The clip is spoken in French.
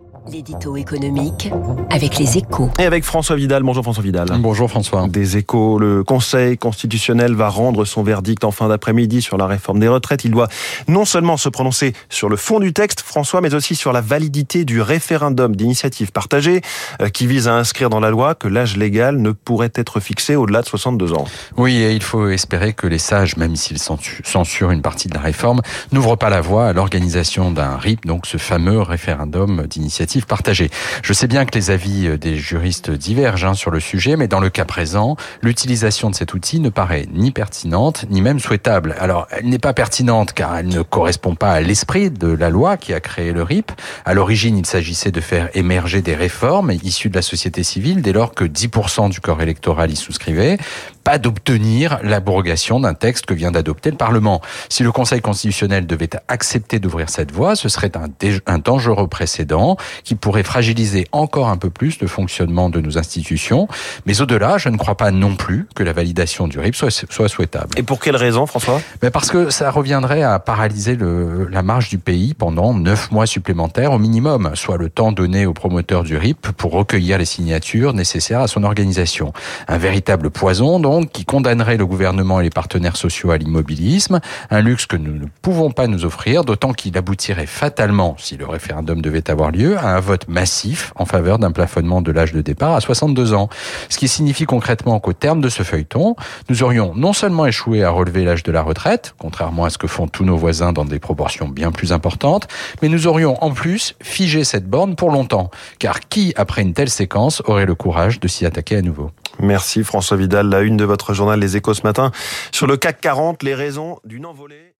Thank you. L'édito économique avec les échos. Et avec François Vidal. Bonjour François Vidal. Bonjour François. Des échos. Le Conseil constitutionnel va rendre son verdict en fin d'après-midi sur la réforme des retraites. Il doit non seulement se prononcer sur le fond du texte, François, mais aussi sur la validité du référendum d'initiative partagée euh, qui vise à inscrire dans la loi que l'âge légal ne pourrait être fixé au-delà de 62 ans. Oui, et il faut espérer que les sages, même s'ils censurent une partie de la réforme, n'ouvrent pas la voie à l'organisation d'un RIP, donc ce fameux référendum d'initiative partagée. Je sais bien que les avis euh, des juristes divergent hein, sur le sujet, mais dans le cas présent, l'utilisation de cet outil ne paraît ni pertinente, ni même souhaitable. Alors, elle n'est pas pertinente car elle ne correspond pas à l'esprit de la loi qui a créé le RIP. À l'origine, il s'agissait de faire émerger des réformes issues de la société civile dès lors que 10% du corps électoral y souscrivait pas d'obtenir l'abrogation d'un texte que vient d'adopter le Parlement. Si le Conseil constitutionnel devait accepter d'ouvrir cette voie, ce serait un, un dangereux précédent qui pourrait fragiliser encore un peu plus le fonctionnement de nos institutions. Mais au-delà, je ne crois pas non plus que la validation du RIP soit, soit souhaitable. Et pour quelle raison, François? Mais Parce que ça reviendrait à paralyser le, la marge du pays pendant neuf mois supplémentaires au minimum, soit le temps donné aux promoteurs du RIP pour recueillir les signatures nécessaires à son organisation. Un véritable poison, donc, qui condamnerait le gouvernement et les partenaires sociaux à l'immobilisme, un luxe que nous ne pouvons pas nous offrir, d'autant qu'il aboutirait fatalement, si le référendum devait avoir lieu, à un vote massif en faveur d'un plafonnement de l'âge de départ à 62 ans. Ce qui signifie concrètement qu'au terme de ce feuilleton, nous aurions non seulement échoué à relever l'âge de la retraite, contrairement à ce que font tous nos voisins dans des proportions bien plus importantes, mais nous aurions en plus figé cette borne pour longtemps. Car qui, après une telle séquence, aurait le courage de s'y attaquer à nouveau? Merci François Vidal, la une de votre journal Les Échos ce matin. Sur le CAC 40, les raisons d'une envolée.